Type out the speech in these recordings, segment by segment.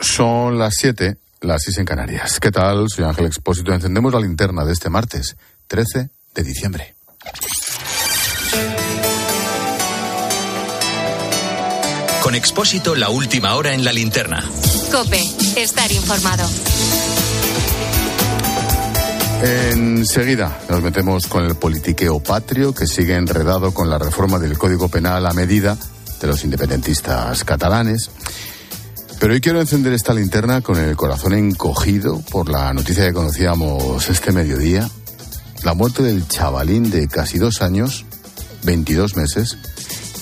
Son las 7, las 6 en Canarias. ¿Qué tal? Soy Ángel Expósito. Encendemos la linterna de este martes, 13 de diciembre. Con Expósito, la última hora en la linterna. Cope, estar informado. Enseguida nos metemos con el politiqueo patrio que sigue enredado con la reforma del Código Penal a medida de los independentistas catalanes. Pero hoy quiero encender esta linterna con el corazón encogido por la noticia que conocíamos este mediodía. La muerte del chavalín de casi dos años, 22 meses,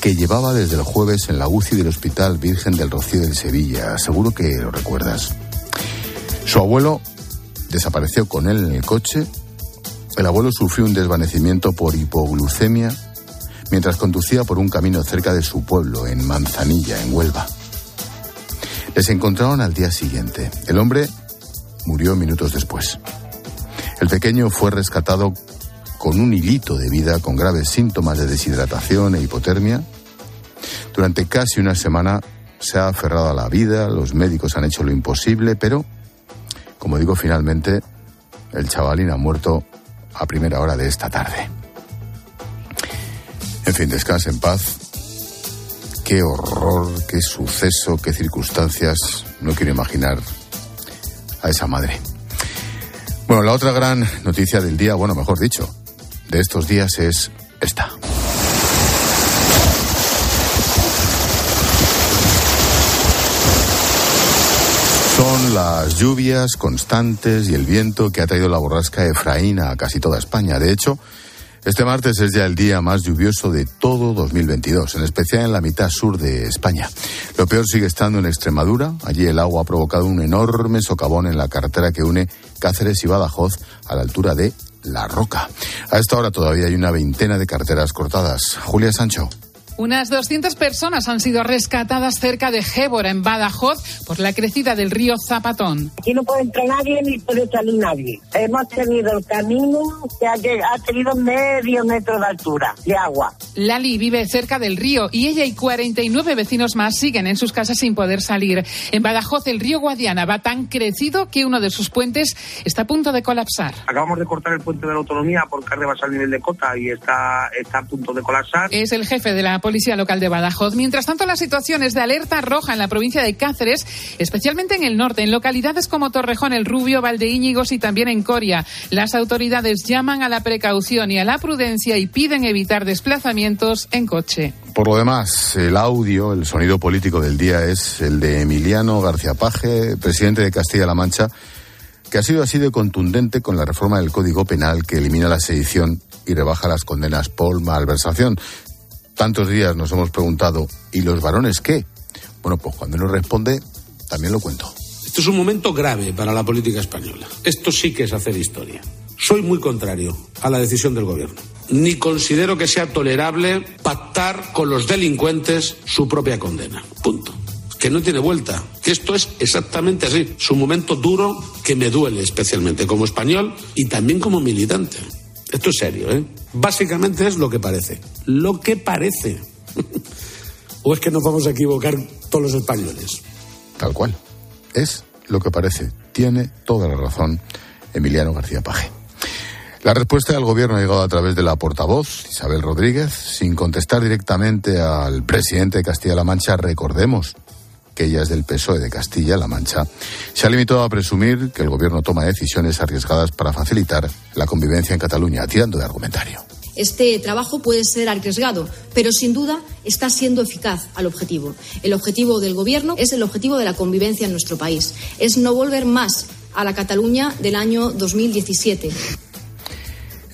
que llevaba desde el jueves en la UCI del Hospital Virgen del Rocío de Sevilla. Seguro que lo recuerdas. Su abuelo desapareció con él en el coche. El abuelo sufrió un desvanecimiento por hipoglucemia mientras conducía por un camino cerca de su pueblo, en Manzanilla, en Huelva. Les encontraron al día siguiente. El hombre murió minutos después. El pequeño fue rescatado con un hilito de vida con graves síntomas de deshidratación e hipotermia. Durante casi una semana se ha aferrado a la vida, los médicos han hecho lo imposible, pero, como digo, finalmente el chavalín ha muerto a primera hora de esta tarde. En fin, descanse en paz qué horror, qué suceso, qué circunstancias. No quiero imaginar a esa madre. Bueno, la otra gran noticia del día, bueno, mejor dicho, de estos días es esta. Son las lluvias constantes y el viento que ha traído la borrasca Efraín a casi toda España. De hecho, este martes es ya el día más lluvioso de todo 2022, en especial en la mitad sur de España. Lo peor sigue estando en Extremadura. Allí el agua ha provocado un enorme socavón en la carretera que une Cáceres y Badajoz a la altura de La Roca. A esta hora todavía hay una veintena de carreteras cortadas. Julia Sancho. Unas 200 personas han sido rescatadas cerca de Gébora, en Badajoz, por la crecida del río Zapatón. Aquí no puede entrar nadie ni puede salir nadie. Hemos tenido el camino que ha, tenido medio metro de altura de agua. Lali vive cerca del río y ella y 49 vecinos más siguen en sus casas sin poder salir. En Badajoz, el río Guadiana va tan crecido que uno de sus puentes está a punto de colapsar. Acabamos de cortar el puente de la autonomía porque arriba al nivel de cota y está, está a punto de colapsar. Es el jefe de la Policía Local de Badajoz. Mientras tanto, la situación es de alerta roja en la provincia de Cáceres, especialmente en el norte, en localidades como Torrejón, El Rubio, Valdeíñigos y también en Coria. Las autoridades llaman a la precaución y a la prudencia y piden evitar desplazamientos en coche. Por lo demás, el audio, el sonido político del día es el de Emiliano García Paje, presidente de Castilla-La Mancha, que ha sido así de contundente con la reforma del Código Penal que elimina la sedición y rebaja las condenas por malversación tantos días nos hemos preguntado, ¿y los varones qué? Bueno, pues cuando nos responde, también lo cuento. Esto es un momento grave para la política española. Esto sí que es hacer historia. Soy muy contrario a la decisión del gobierno. Ni considero que sea tolerable pactar con los delincuentes su propia condena. Punto. Que no tiene vuelta. Que esto es exactamente así. Es un momento duro que me duele especialmente como español y también como militante. Esto es serio, ¿eh? Básicamente es lo que parece. Lo que parece. ¿O es que nos vamos a equivocar todos los españoles? Tal cual. Es lo que parece. Tiene toda la razón Emiliano García Paje. La respuesta del gobierno ha llegado a través de la portavoz, Isabel Rodríguez, sin contestar directamente al presidente de Castilla-La Mancha. Recordemos que ella es del PSOE de Castilla-La Mancha, se ha limitado a presumir que el gobierno toma decisiones arriesgadas para facilitar la convivencia en Cataluña, tirando de argumentario. Este trabajo puede ser arriesgado, pero sin duda está siendo eficaz al objetivo. El objetivo del Gobierno es el objetivo de la convivencia en nuestro país. Es no volver más a la Cataluña del año 2017.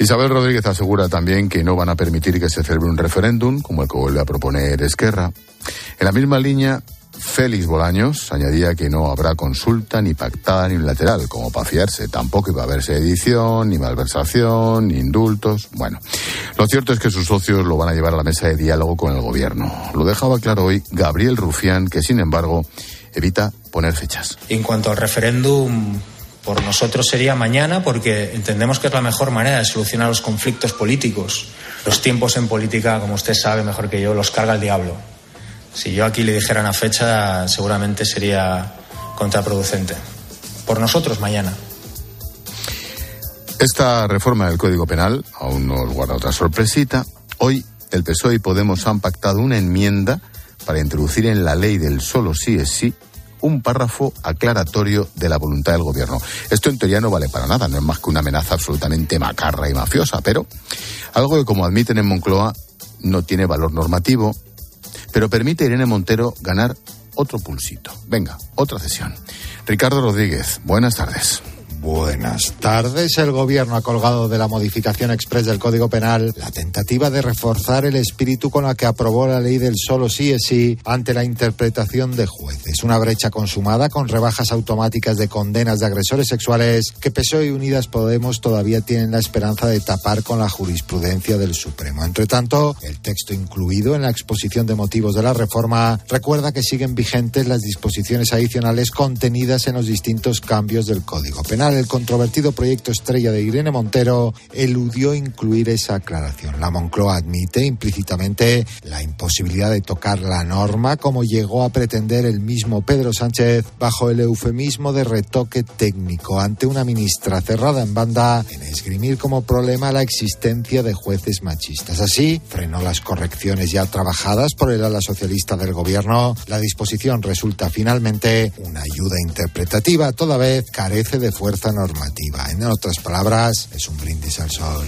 Isabel Rodríguez asegura también que no van a permitir que se celebre un referéndum, como el que vuelve a proponer Esquerra. En la misma línea, Félix Bolaños añadía que no habrá consulta ni pactada ni unilateral, como para fiarse. Tampoco iba a haber sedición, ni malversación, ni indultos. Bueno, lo cierto es que sus socios lo van a llevar a la mesa de diálogo con el gobierno. Lo dejaba claro hoy Gabriel Rufián, que sin embargo evita poner fechas. En cuanto al referéndum, por nosotros sería mañana porque entendemos que es la mejor manera de solucionar los conflictos políticos. Los tiempos en política, como usted sabe mejor que yo, los carga el diablo. Si yo aquí le dijera una fecha, seguramente sería contraproducente. Por nosotros mañana. Esta reforma del Código Penal aún nos guarda otra sorpresita. Hoy el PSOE y Podemos han pactado una enmienda para introducir en la ley del solo sí es sí un párrafo aclaratorio de la voluntad del gobierno. Esto en teoría no vale para nada, no es más que una amenaza absolutamente macarra y mafiosa, pero algo que como admiten en Moncloa no tiene valor normativo, pero permite a Irene Montero ganar otro pulsito. Venga, otra sesión. Ricardo Rodríguez, buenas tardes. Buenas tardes. El Gobierno ha colgado de la modificación express del Código Penal la tentativa de reforzar el espíritu con la que aprobó la ley del solo sí es sí ante la interpretación de jueces. Una brecha consumada con rebajas automáticas de condenas de agresores sexuales que PSOE y Unidas Podemos todavía tienen la esperanza de tapar con la jurisprudencia del Supremo. Entre tanto, el texto incluido en la exposición de motivos de la reforma recuerda que siguen vigentes las disposiciones adicionales contenidas en los distintos cambios del Código Penal el controvertido proyecto estrella de Irene Montero eludió incluir esa aclaración. La Moncloa admite implícitamente la imposibilidad de tocar la norma, como llegó a pretender el mismo Pedro Sánchez bajo el eufemismo de retoque técnico ante una ministra cerrada en banda en esgrimir como problema la existencia de jueces machistas. Así, frenó las correcciones ya trabajadas por el ala socialista del gobierno. La disposición resulta finalmente una ayuda interpretativa, toda vez carece de fuerza normativa. En otras palabras, es un brindis al sol.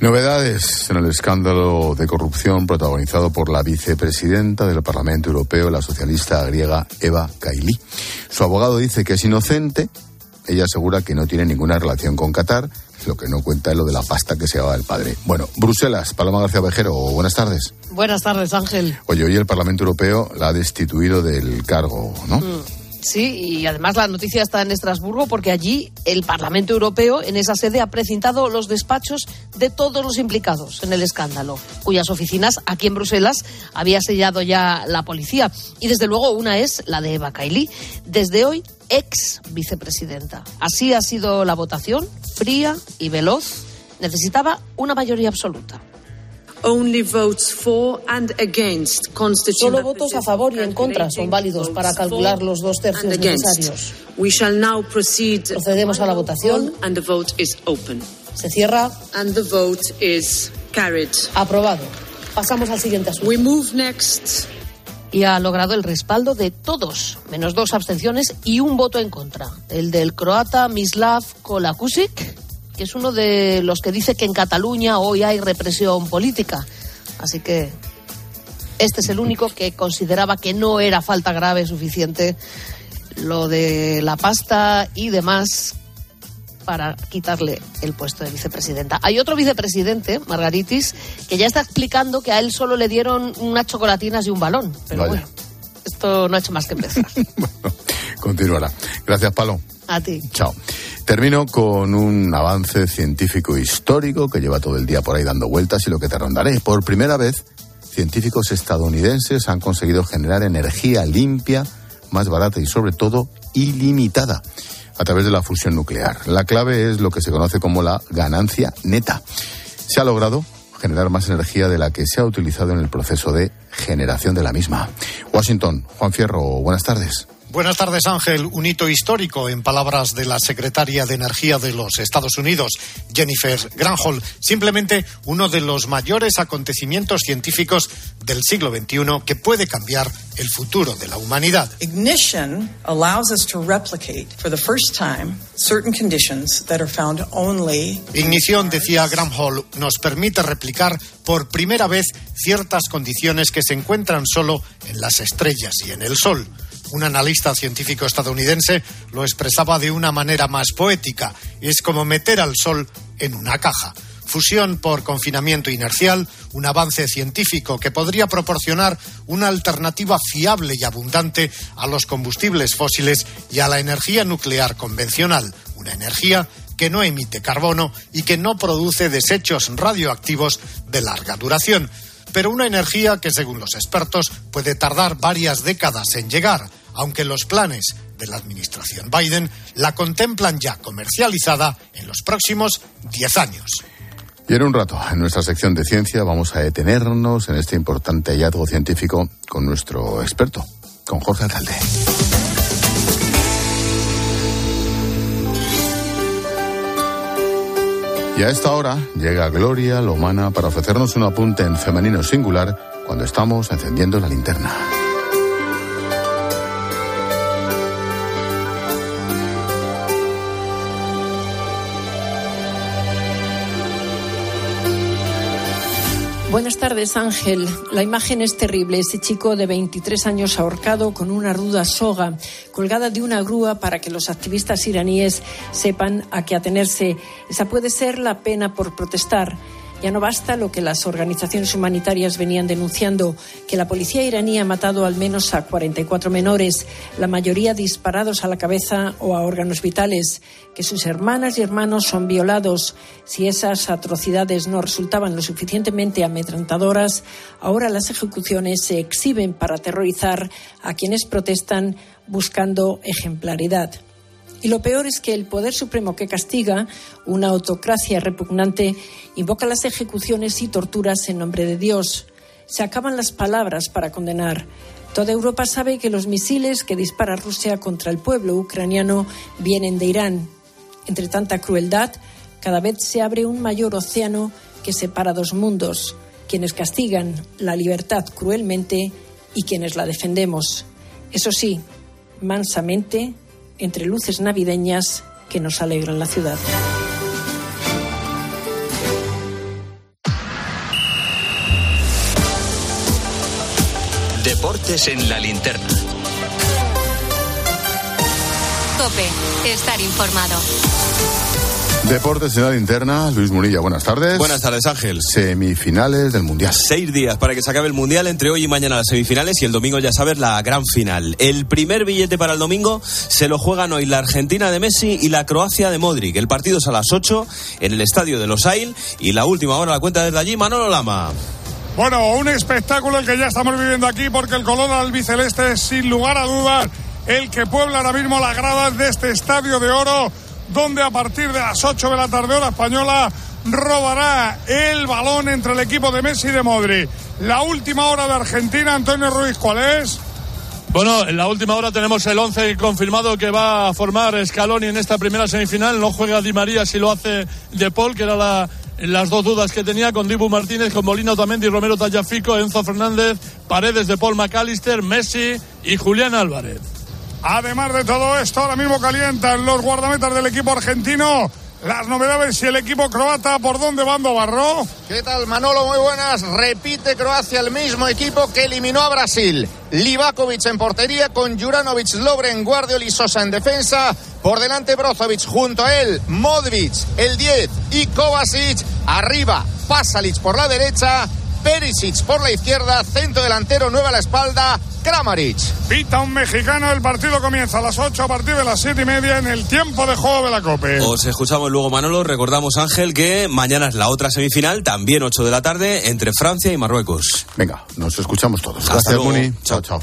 Novedades en el escándalo de corrupción protagonizado por la vicepresidenta del Parlamento Europeo, la socialista griega Eva Kaili. Su abogado dice que es inocente. Ella asegura que no tiene ninguna relación con Qatar. Lo que no cuenta es lo de la pasta que se llevaba el padre. Bueno, Bruselas, Paloma García Vejero, buenas tardes. Buenas tardes, Ángel. Oye, hoy el Parlamento Europeo la ha destituido del cargo, ¿no? Mm. Sí, y además la noticia está en Estrasburgo porque allí el Parlamento Europeo en esa sede ha precintado los despachos de todos los implicados en el escándalo, cuyas oficinas aquí en Bruselas había sellado ya la policía. Y desde luego una es la de Eva Kaili, desde hoy ex vicepresidenta. Así ha sido la votación, fría y veloz. Necesitaba una mayoría absoluta. Solo votos a favor y en contra son válidos para calcular los dos tercios necesarios. Procedemos a la votación. Se cierra. Aprobado. Pasamos al siguiente asunto. Y ha logrado el respaldo de todos, menos dos abstenciones y un voto en contra. El del croata Mislav Kolakusic que es uno de los que dice que en Cataluña hoy hay represión política. Así que este es el único que consideraba que no era falta grave suficiente lo de la pasta y demás para quitarle el puesto de vicepresidenta. Hay otro vicepresidente, Margaritis, que ya está explicando que a él solo le dieron unas chocolatinas y un balón. Pero bueno, esto no ha hecho más que empezar. bueno, continuará. Gracias, Palo. A ti. Chao. Termino con un avance científico histórico que lleva todo el día por ahí dando vueltas y lo que te rondaré. Por primera vez, científicos estadounidenses han conseguido generar energía limpia, más barata y sobre todo ilimitada a través de la fusión nuclear. La clave es lo que se conoce como la ganancia neta. Se ha logrado generar más energía de la que se ha utilizado en el proceso de generación de la misma. Washington, Juan Fierro, buenas tardes. Buenas tardes, Ángel. Un hito histórico, en palabras de la secretaria de Energía de los Estados Unidos, Jennifer Granholm. Simplemente uno de los mayores acontecimientos científicos del siglo XXI que puede cambiar el futuro de la humanidad. Ignition allows us to replicate for the first time certain conditions that are found only. Ignición, decía Granholm, nos permite replicar por primera vez ciertas condiciones que se encuentran solo en las estrellas y en el Sol. Un analista científico estadounidense lo expresaba de una manera más poética. Es como meter al Sol en una caja. Fusión por confinamiento inercial, un avance científico que podría proporcionar una alternativa fiable y abundante a los combustibles fósiles y a la energía nuclear convencional, una energía que no emite carbono y que no produce desechos radioactivos de larga duración pero una energía que, según los expertos, puede tardar varias décadas en llegar aunque los planes de la administración Biden la contemplan ya comercializada en los próximos 10 años. Y en un rato, en nuestra sección de ciencia, vamos a detenernos en este importante hallazgo científico con nuestro experto, con Jorge Alcalde. Y a esta hora llega Gloria Lomana para ofrecernos un apunte en femenino singular cuando estamos encendiendo la linterna. Buenas tardes, Ángel. La imagen es terrible. Ese chico de 23 años ahorcado con una ruda soga colgada de una grúa para que los activistas iraníes sepan a qué atenerse. Esa puede ser la pena por protestar. Ya no basta lo que las organizaciones humanitarias venían denunciando, que la policía iraní ha matado al menos a 44 menores, la mayoría disparados a la cabeza o a órganos vitales, que sus hermanas y hermanos son violados. Si esas atrocidades no resultaban lo suficientemente amedrentadoras, ahora las ejecuciones se exhiben para aterrorizar a quienes protestan buscando ejemplaridad. Y lo peor es que el Poder Supremo que castiga, una autocracia repugnante, invoca las ejecuciones y torturas en nombre de Dios. Se acaban las palabras para condenar. Toda Europa sabe que los misiles que dispara Rusia contra el pueblo ucraniano vienen de Irán. Entre tanta crueldad, cada vez se abre un mayor océano que separa dos mundos, quienes castigan la libertad cruelmente y quienes la defendemos. Eso sí, mansamente, entre luces navideñas que nos alegran la ciudad. Deportes en la linterna. Cope, estar informado. Deportes en la linterna, Luis Munilla, buenas tardes. Buenas tardes, Ángel. Semifinales del Mundial. Seis días para que se acabe el Mundial, entre hoy y mañana las semifinales y el domingo, ya sabes, la gran final. El primer billete para el domingo se lo juegan hoy la Argentina de Messi y la Croacia de Modric. El partido es a las 8 en el estadio de Los Ail y la última hora la cuenta desde allí, Manolo Lama. Bueno, un espectáculo el que ya estamos viviendo aquí porque el color albiceleste es sin lugar a dudas el que puebla ahora mismo las gradas de este estadio de oro donde a partir de las 8 de la tarde hora española robará el balón entre el equipo de Messi y de Modri. La última hora de Argentina, Antonio Ruiz, ¿cuál es? Bueno, en la última hora tenemos el 11 confirmado que va a formar Scaloni en esta primera semifinal. No juega Di María si lo hace De Paul, que era la, las dos dudas que tenía con Dibu Martínez, con Molina Otamendi, Romero Tallafico, Enzo Fernández, Paredes de Paul McAllister, Messi y Julián Álvarez. Además de todo esto, ahora mismo calientan los guardametas del equipo argentino. Las novedades y el equipo croata, ¿por dónde van Barro? ¿Qué tal, Manolo? Muy buenas. Repite Croacia el mismo equipo que eliminó a Brasil. Livakovic en portería con Juranovic, Lobren, Guardiol y Sosa en defensa. Por delante Brozovic, junto a él Modric, el 10 y Kovacic. Arriba Pasalic por la derecha. Perisic por la izquierda, centro delantero, nueva la espalda, Kramaric. Pita un mexicano, el partido comienza a las 8 a partir de las 7 y media en el tiempo de juego de la COPE. Os escuchamos luego, Manolo. Recordamos, Ángel, que mañana es la otra semifinal, también 8 de la tarde, entre Francia y Marruecos. Venga, nos escuchamos todos. Gracias, Muni. Chao, chao.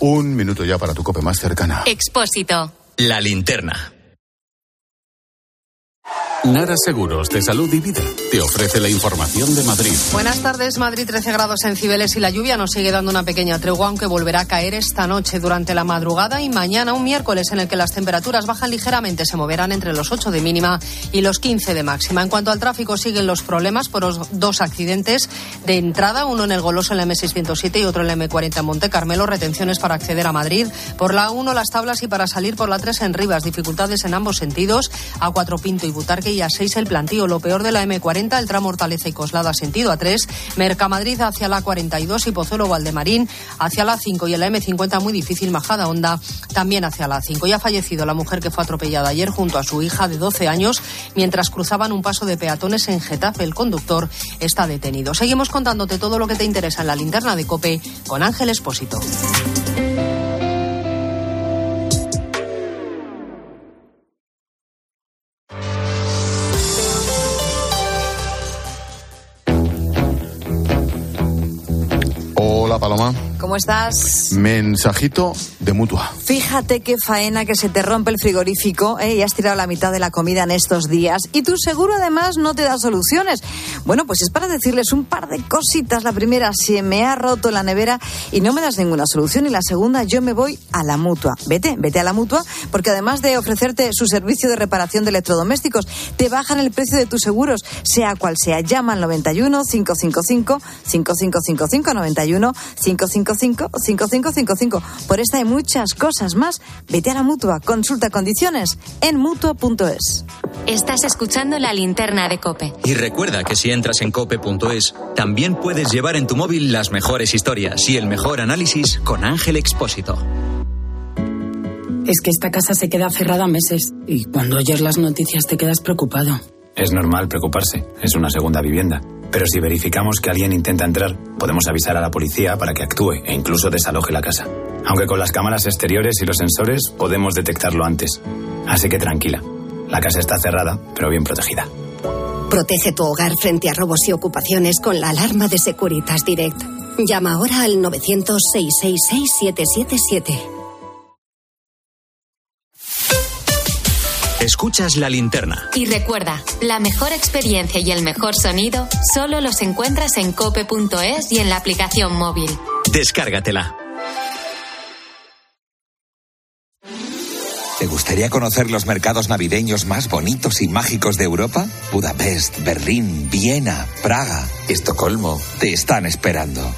Un minuto ya para tu COPE más cercana. Expósito. La linterna. Nara Seguros de Salud y Vida te ofrece la información de Madrid. Buenas tardes, Madrid 13 grados en Cibeles y la lluvia nos sigue dando una pequeña tregua aunque volverá a caer esta noche durante la madrugada y mañana un miércoles en el que las temperaturas bajan ligeramente, se moverán entre los 8 de mínima y los 15 de máxima. En cuanto al tráfico siguen los problemas por los dos accidentes de entrada, uno en el Goloso en la M607 y otro en la M40 en Monte Carmelo, retenciones para acceder a Madrid. Por la 1 las tablas y para salir por la 3 en Rivas, dificultades en ambos sentidos, a 4 Pinto y Butarque y a 6 el plantío. Lo peor de la M40, el tramo y Coslada sentido a 3, Mercamadrid hacia la 42 y Pozuelo Valdemarín hacia la 5 y en la M50 muy difícil Majada Honda también hacia la 5. Ya ha fallecido la mujer que fue atropellada ayer junto a su hija de 12 años mientras cruzaban un paso de peatones en Getafe. El conductor está detenido. Seguimos contándote todo lo que te interesa en la linterna de Cope con Ángel Espósito. ¿Cómo estás? Mensajito de mutua. Fíjate qué faena que se te rompe el frigorífico ¿eh? y has tirado la mitad de la comida en estos días. Y tu seguro además no te da soluciones. Bueno, pues es para decirles un par de cositas. La primera, se me ha roto la nevera y no me das ninguna solución. Y la segunda, yo me voy a la mutua. Vete, vete a la mutua, porque además de ofrecerte su servicio de reparación de electrodomésticos, te bajan el precio de tus seguros, sea cual sea. Llama al 91 555 5555 91 555 5555. Por esta y muchas cosas más, vete a la mutua. Consulta condiciones en mutua.es. Estás escuchando la linterna de Cope. Y recuerda que si entras en cope.es, también puedes llevar en tu móvil las mejores historias y el mejor análisis con Ángel Expósito. Es que esta casa se queda cerrada meses y cuando oyes las noticias te quedas preocupado. Es normal preocuparse, es una segunda vivienda. Pero si verificamos que alguien intenta entrar, podemos avisar a la policía para que actúe e incluso desaloje la casa. Aunque con las cámaras exteriores y los sensores podemos detectarlo antes. Así que tranquila, la casa está cerrada, pero bien protegida. Protege tu hogar frente a robos y ocupaciones con la alarma de Securitas Direct. Llama ahora al 900-666-777. Escuchas la linterna. Y recuerda, la mejor experiencia y el mejor sonido solo los encuentras en cope.es y en la aplicación móvil. Descárgatela. ¿Te gustaría conocer los mercados navideños más bonitos y mágicos de Europa? Budapest, Berlín, Viena, Praga, Estocolmo te están esperando.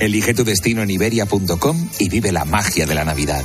Elige tu destino en iberia.com y vive la magia de la Navidad.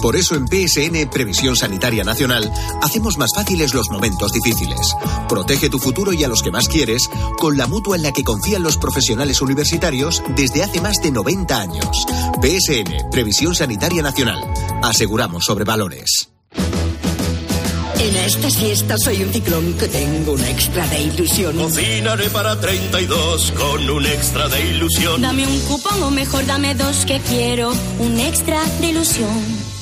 Por eso en PSN Previsión Sanitaria Nacional hacemos más fáciles los momentos difíciles. Protege tu futuro y a los que más quieres con la mutua en la que confían los profesionales universitarios desde hace más de 90 años. PSN Previsión Sanitaria Nacional. Aseguramos sobre valores. En esta siesta soy un ciclón que tengo un extra de ilusión. Cocinaré para 32 con un extra de ilusión. Dame un cupón o mejor dame dos que quiero un extra de ilusión.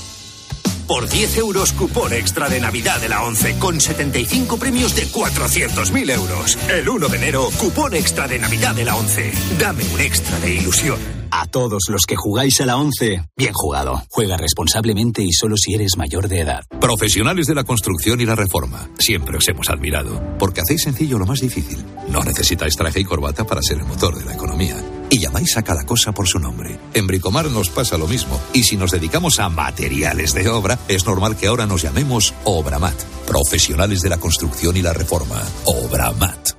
Por 10 euros cupón extra de Navidad de la 11 con 75 premios de 400.000 euros. El 1 de enero, cupón extra de Navidad de la 11. Dame un extra de ilusión. A todos los que jugáis a la 11, bien jugado. Juega responsablemente y solo si eres mayor de edad. Profesionales de la construcción y la reforma. Siempre os hemos admirado. Porque hacéis sencillo lo más difícil. No necesitáis traje y corbata para ser el motor de la economía. Y llamáis a cada cosa por su nombre. En Bricomar nos pasa lo mismo. Y si nos dedicamos a materiales de obra, es normal que ahora nos llamemos Obramat. Profesionales de la construcción y la reforma. Obramat.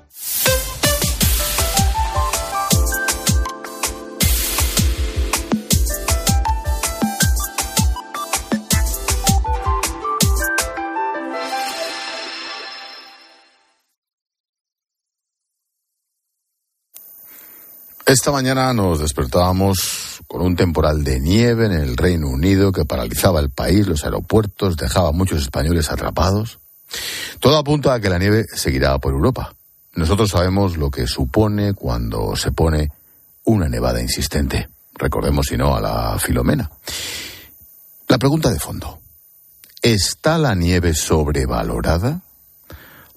Esta mañana nos despertábamos con un temporal de nieve en el Reino Unido que paralizaba el país, los aeropuertos, dejaba a muchos españoles atrapados. Todo apunta a que la nieve seguirá por Europa. Nosotros sabemos lo que supone cuando se pone una nevada insistente. Recordemos, si no, a la Filomena. La pregunta de fondo. ¿Está la nieve sobrevalorada?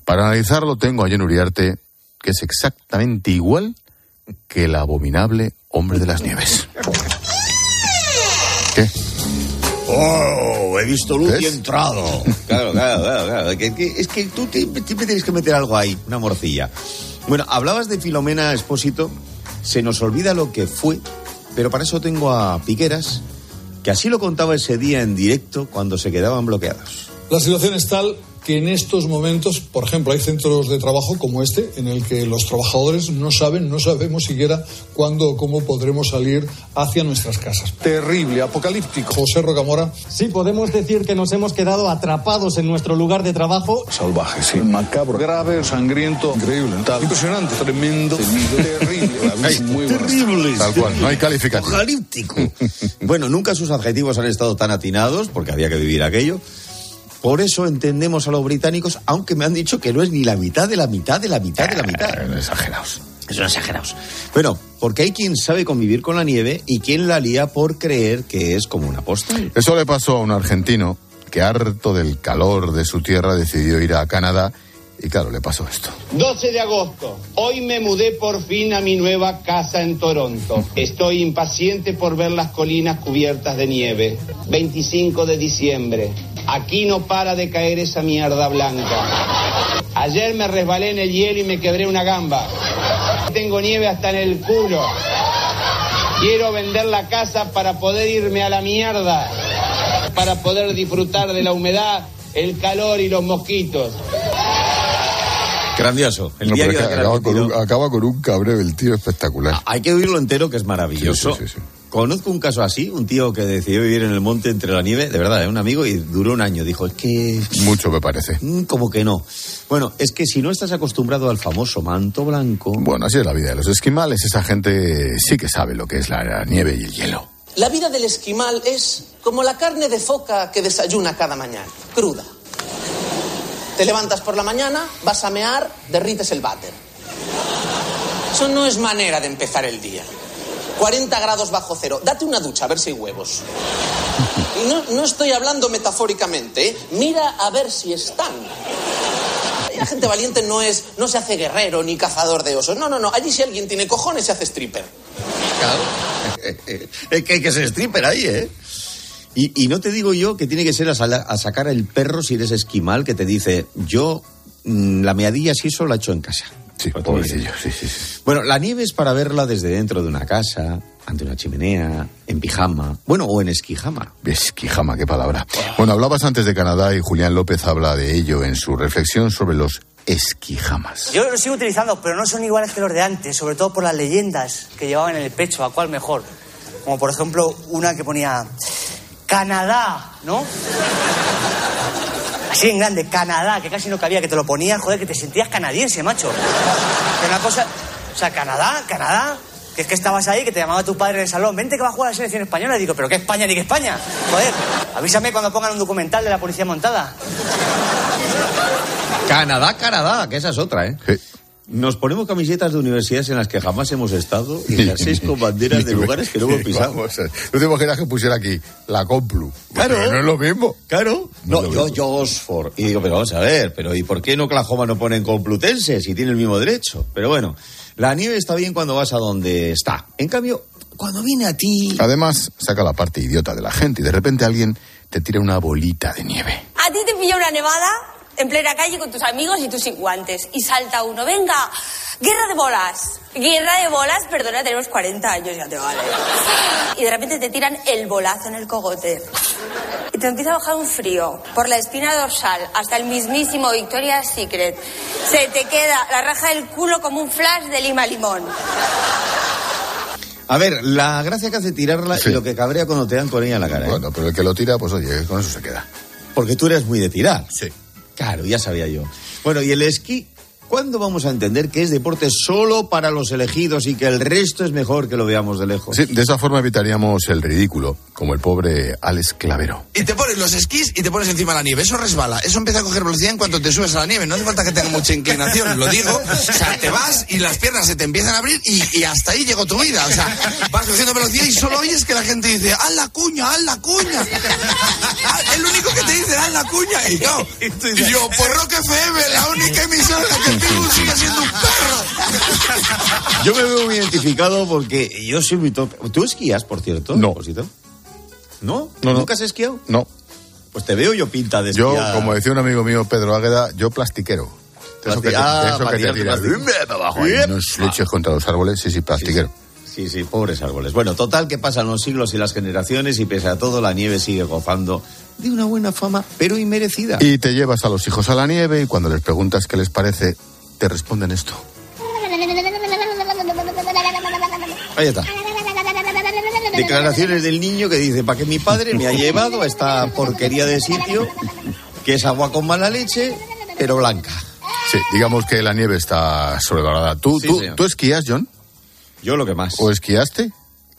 Para analizarlo tengo a Jen Uriarte, que es exactamente igual que el abominable hombre de las nieves. ¿Qué? ¡Oh! He visto luz y he entrado. Claro, claro, claro. claro. Que- que- es que tú te- siempre tienes que meter algo ahí, una morcilla. Bueno, hablabas de Filomena Expósito. Se nos olvida lo que fue, pero para eso tengo a Piqueras, que así lo contaba ese día en directo cuando se quedaban bloqueados. La situación es tal que en estos momentos, por ejemplo, hay centros de trabajo como este, en el que los trabajadores no saben, no sabemos siquiera cuándo o cómo podremos salir hacia nuestras casas. Terrible, apocalíptico. José Rocamora. Sí, podemos decir que nos hemos quedado atrapados en nuestro lugar de trabajo. Salvaje, sí. Macabro. Grave, sangriento. Increíble. Tal. Impresionante. Tremendo. Terrible. Muy buenas. Terribles. Tal cual, no hay calificativo. Apocalíptico. bueno, nunca sus adjetivos han estado tan atinados, porque había que vivir aquello. Por eso entendemos a los británicos, aunque me han dicho que no es ni la mitad de la mitad de la mitad de la mitad. exagerados. Son exagerados. Bueno, porque hay quien sabe convivir con la nieve y quien la lía por creer que es como una postal. Eso le pasó a un argentino que harto del calor de su tierra decidió ir a Canadá y claro, le pasó esto. 12 de agosto. Hoy me mudé por fin a mi nueva casa en Toronto. Estoy impaciente por ver las colinas cubiertas de nieve. 25 de diciembre. Aquí no para de caer esa mierda blanca. Ayer me resbalé en el hielo y me quebré una gamba. Tengo nieve hasta en el culo. Quiero vender la casa para poder irme a la mierda. Para poder disfrutar de la humedad, el calor y los mosquitos. Grandioso. El No, diario de acaba, con un, acaba con un cabreo el tío espectacular. Hay que oírlo entero, que es maravilloso. Sí, sí, sí, sí. Conozco un caso así, un tío que decidió vivir en el monte entre la nieve, de verdad, ¿eh? un amigo, y duró un año. Dijo, es que... Mucho me parece. mm, Como que no. Bueno, es que si no estás acostumbrado al famoso manto blanco... Bueno, así es la vida de los esquimales. Esa gente sí que sabe lo que es la nieve y el hielo. La vida del esquimal es como la carne de foca que desayuna cada mañana, cruda. Te levantas por la mañana, vas a mear, derrites el váter. Eso no es manera de empezar el día. 40 grados bajo cero. Date una ducha a ver si hay huevos. Y no, no estoy hablando metafóricamente, ¿eh? Mira a ver si están. La gente valiente no es, no se hace guerrero ni cazador de osos. No, no, no. Allí si alguien tiene cojones se hace stripper. Que hay que ser stripper ahí, ¿eh? Y, y no te digo yo que tiene que ser a, sala- a sacar el perro si eres esquimal que te dice, yo mm, la meadilla sí eso la he hecho en casa. Sí, pobrecillo, sí, sí, sí. Bueno, la nieve es para verla desde dentro de una casa, ante una chimenea, en pijama, bueno, o en esquijama. Esquijama, qué palabra. Bueno, hablabas antes de Canadá y Julián López habla de ello en su reflexión sobre los esquijamas. Yo los sigo utilizando, pero no son iguales que los de antes, sobre todo por las leyendas que llevaban en el pecho, a cuál mejor. Como por ejemplo una que ponía Canadá, ¿no? Así en grande, Canadá, que casi no cabía, que te lo ponías, joder, que te sentías canadiense, macho. Que una cosa, o sea, Canadá, Canadá, que es que estabas ahí, que te llamaba tu padre en el salón, vente que va a jugar a la selección española. Y digo, pero ¿qué España ni qué España? Joder, avísame cuando pongan un documental de la policía montada. Canadá, Canadá, que esa es otra, ¿eh? Nos ponemos camisetas de universidades en las que jamás hemos estado y jerseys con banderas de lugares que no hemos pisado. Vamos. ¿No te imaginas que pusiera aquí la Complu? Claro. Pero no es lo mismo. Claro. No, yo, yo Oxford. Y digo, pero vamos a ver, pero ¿y por qué en Oklahoma no ponen Complutense si tiene el mismo derecho? Pero bueno, la nieve está bien cuando vas a donde está. En cambio, cuando viene a ti... Además, saca la parte idiota de la gente y de repente alguien te tira una bolita de nieve. A ti te pilla una nevada en plena calle con tus amigos y tú sin guantes. Y salta uno, venga, guerra de bolas. Guerra de bolas, perdona, tenemos 40 años, ya te vale. Y de repente te tiran el bolazo en el cogote. Y te empieza a bajar un frío por la espina dorsal hasta el mismísimo Victoria's Secret. Se te queda la raja del culo como un flash de lima limón. A ver, la gracia que hace tirarla y lo que cabrea cuando te dan con ella en la cara. ¿eh? Bueno, pero el que lo tira, pues oye, con eso se queda. Porque tú eres muy de tirar. Sí. Claro, ya sabía yo. Bueno, ¿y el esquí? ¿Cuándo vamos a entender que es deporte solo para los elegidos y que el resto es mejor que lo veamos de lejos? Sí, de esa forma evitaríamos el ridículo, como el pobre Alex Clavero. Y te pones los esquís y te pones encima de la nieve. Eso resbala. Eso empieza a coger velocidad en cuanto te subes a la nieve. No hace falta que tenga mucha inclinación, lo digo. O sea, te vas y las piernas se te empiezan a abrir y, y hasta ahí llegó tu vida. O sea, vas cogiendo velocidad y solo oyes que la gente dice, haz la cuña, haz la cuña. Ah, El único que te haz la cuña. Y yo, y yo por Rock FM, la única emisora que Pitbull sigue siendo un perro. Yo me veo muy identificado porque yo soy muy top. ¿Tú esquías, por cierto? No. Rosito? ¿No? No, no. ¿Nunca has esquiado? No. Pues te veo yo pinta de Yo, esquiar. como decía un amigo mío, Pedro Águeda, yo plastiquero. Eso que te, Ah, eso que te tiras abajo unos leches contra los árboles, sí, sí, plastiquero. Sí, sí, pobres árboles. Bueno, total que pasan los siglos y las generaciones y pese a todo la nieve sigue gozando de una buena fama, pero inmerecida. Y te llevas a los hijos a la nieve y cuando les preguntas qué les parece, te responden esto. Ahí está. Declaraciones del niño que dice, para que mi padre me ha llevado a esta porquería de sitio, que es agua con mala leche, pero blanca. Sí, digamos que la nieve está sobrevalorada. ¿Tú, Sí, tú. ¿Tú esquías, John? Yo lo que más. ¿O esquiaste?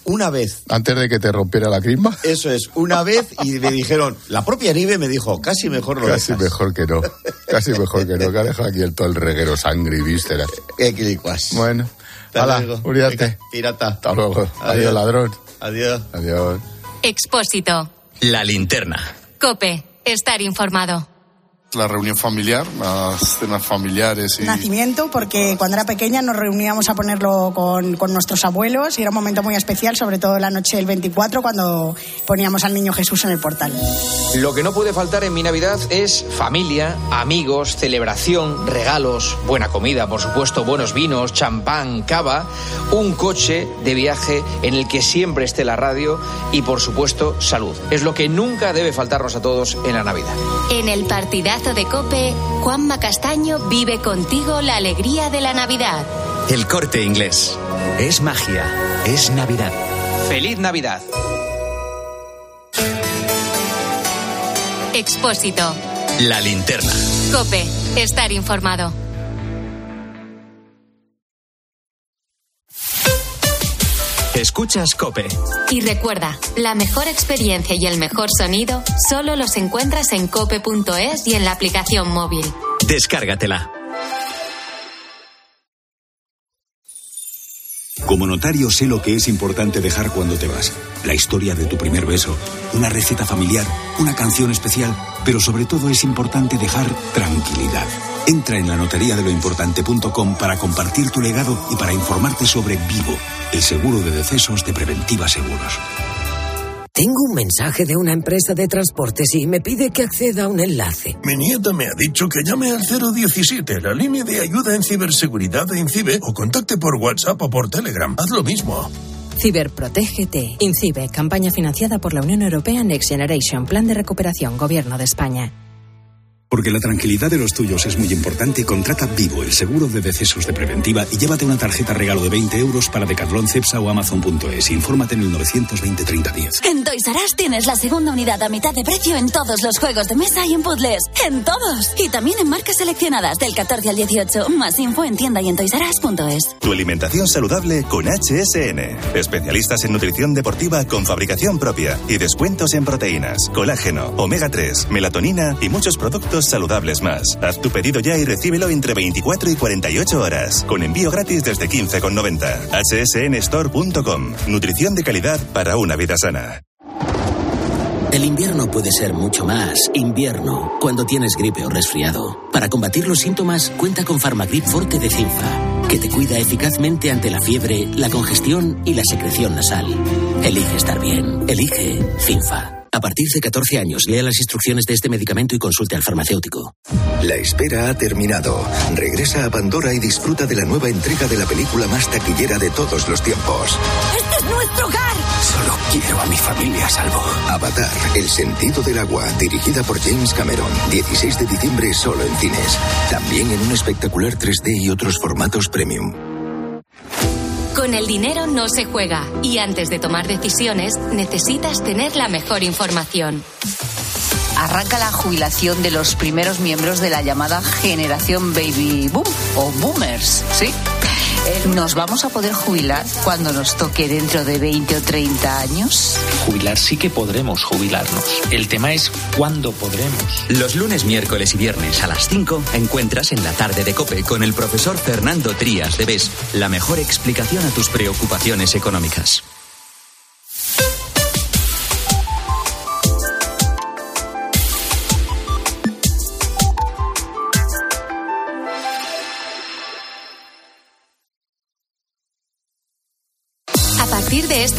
Una vez. Antes de que te rompiera la crisma. Eso es, una vez y me dijeron, la propia nieve me dijo, casi mejor lo Casi dejas. mejor que no. Casi mejor que no. Que ha dejado aquí el todo el reguero, sangre y vísceras. Qué clicuas. Bueno. Hasta Hala, luego. cuídate. Venga, Pirata. Hasta luego. Adiós, Adiós. ladrón. Adiós. Adiós. Expósito. La linterna. Cope, estar informado. La reunión familiar, las cenas familiares y... Nacimiento, porque cuando era pequeña nos reuníamos a ponerlo con, con nuestros abuelos y era un momento muy especial, sobre todo la noche del 24, cuando poníamos al niño Jesús en el portal. Lo que no puede faltar en mi Navidad es familia, amigos, celebración, regalos, buena comida, por supuesto, buenos vinos, champán, cava, un coche de viaje en el que siempre esté la radio y, por supuesto, salud. Es lo que nunca debe faltarnos a todos en la Navidad. En el partidazo de Cope, Juanma Castaño vive contigo la alegría de la Navidad. El corte inglés. Es magia. Es Navidad. ¡Feliz Navidad! Expósito. La linterna. Cope, estar informado. Escuchas Cope. Y recuerda, la mejor experiencia y el mejor sonido solo los encuentras en cope.es y en la aplicación móvil. Descárgatela. Como notario sé lo que es importante dejar cuando te vas. La historia de tu primer beso, una receta familiar, una canción especial, pero sobre todo es importante dejar tranquilidad. Entra en la notaría de lo importante.com para compartir tu legado y para informarte sobre Vivo, el seguro de decesos de Preventiva Seguros. Tengo un mensaje de una empresa de transportes y me pide que acceda a un enlace. Mi nieta me ha dicho que llame al 017, la línea de ayuda en ciberseguridad de INCIBE, o contacte por WhatsApp o por Telegram. Haz lo mismo. Ciberprotégete. INCIBE, campaña financiada por la Unión Europea Next Generation, Plan de Recuperación, Gobierno de España. Porque la tranquilidad de los tuyos es muy importante, contrata Vivo, el seguro de decesos de preventiva, y llévate una tarjeta regalo de 20 euros para Decathlon, Cepsa o Amazon.es. Infórmate en el 920 3010. En Toys R Us tienes la segunda unidad a mitad de precio en todos los juegos de mesa y en puzzles. ¡En todos! Y también en marcas seleccionadas del 14 al 18. Más info en tienda y en toysrus.es. Tu alimentación saludable con HSN. Especialistas en nutrición deportiva con fabricación propia y descuentos en proteínas, colágeno, omega 3, melatonina y muchos productos saludables más. Haz tu pedido ya y recíbelo entre 24 y 48 horas. Con envío gratis desde 15,90. hsnstore.com. Nutrición de calidad para una vida sana. El invierno puede ser mucho más invierno cuando tienes gripe o resfriado. Para combatir los síntomas, cuenta con Farmagrip Forte de Cinfa, que te cuida eficazmente ante la fiebre, la congestión y la secreción nasal. Elige estar bien. Elige Cinfa. A partir de 14 años, lea las instrucciones de este medicamento y consulte al farmacéutico. La espera ha terminado. Regresa a Pandora y disfruta de la nueva entrega de la película más taquillera de todos los tiempos. ¡Este es nuestro hogar! Solo quiero a mi familia a salvo. Avatar, El sentido del agua, dirigida por James Cameron. 16 de diciembre solo en cines. También en un espectacular 3D y otros formatos premium. Con el dinero no se juega y antes de tomar decisiones necesitas tener la mejor información. Arranca la jubilación de los primeros miembros de la llamada generación baby boom o boomers, ¿sí? ¿Nos vamos a poder jubilar cuando nos toque dentro de 20 o 30 años? Jubilar sí que podremos jubilarnos. El tema es cuándo podremos. Los lunes, miércoles y viernes a las 5 encuentras en la tarde de Cope con el profesor Fernando Trías de BES la mejor explicación a tus preocupaciones económicas.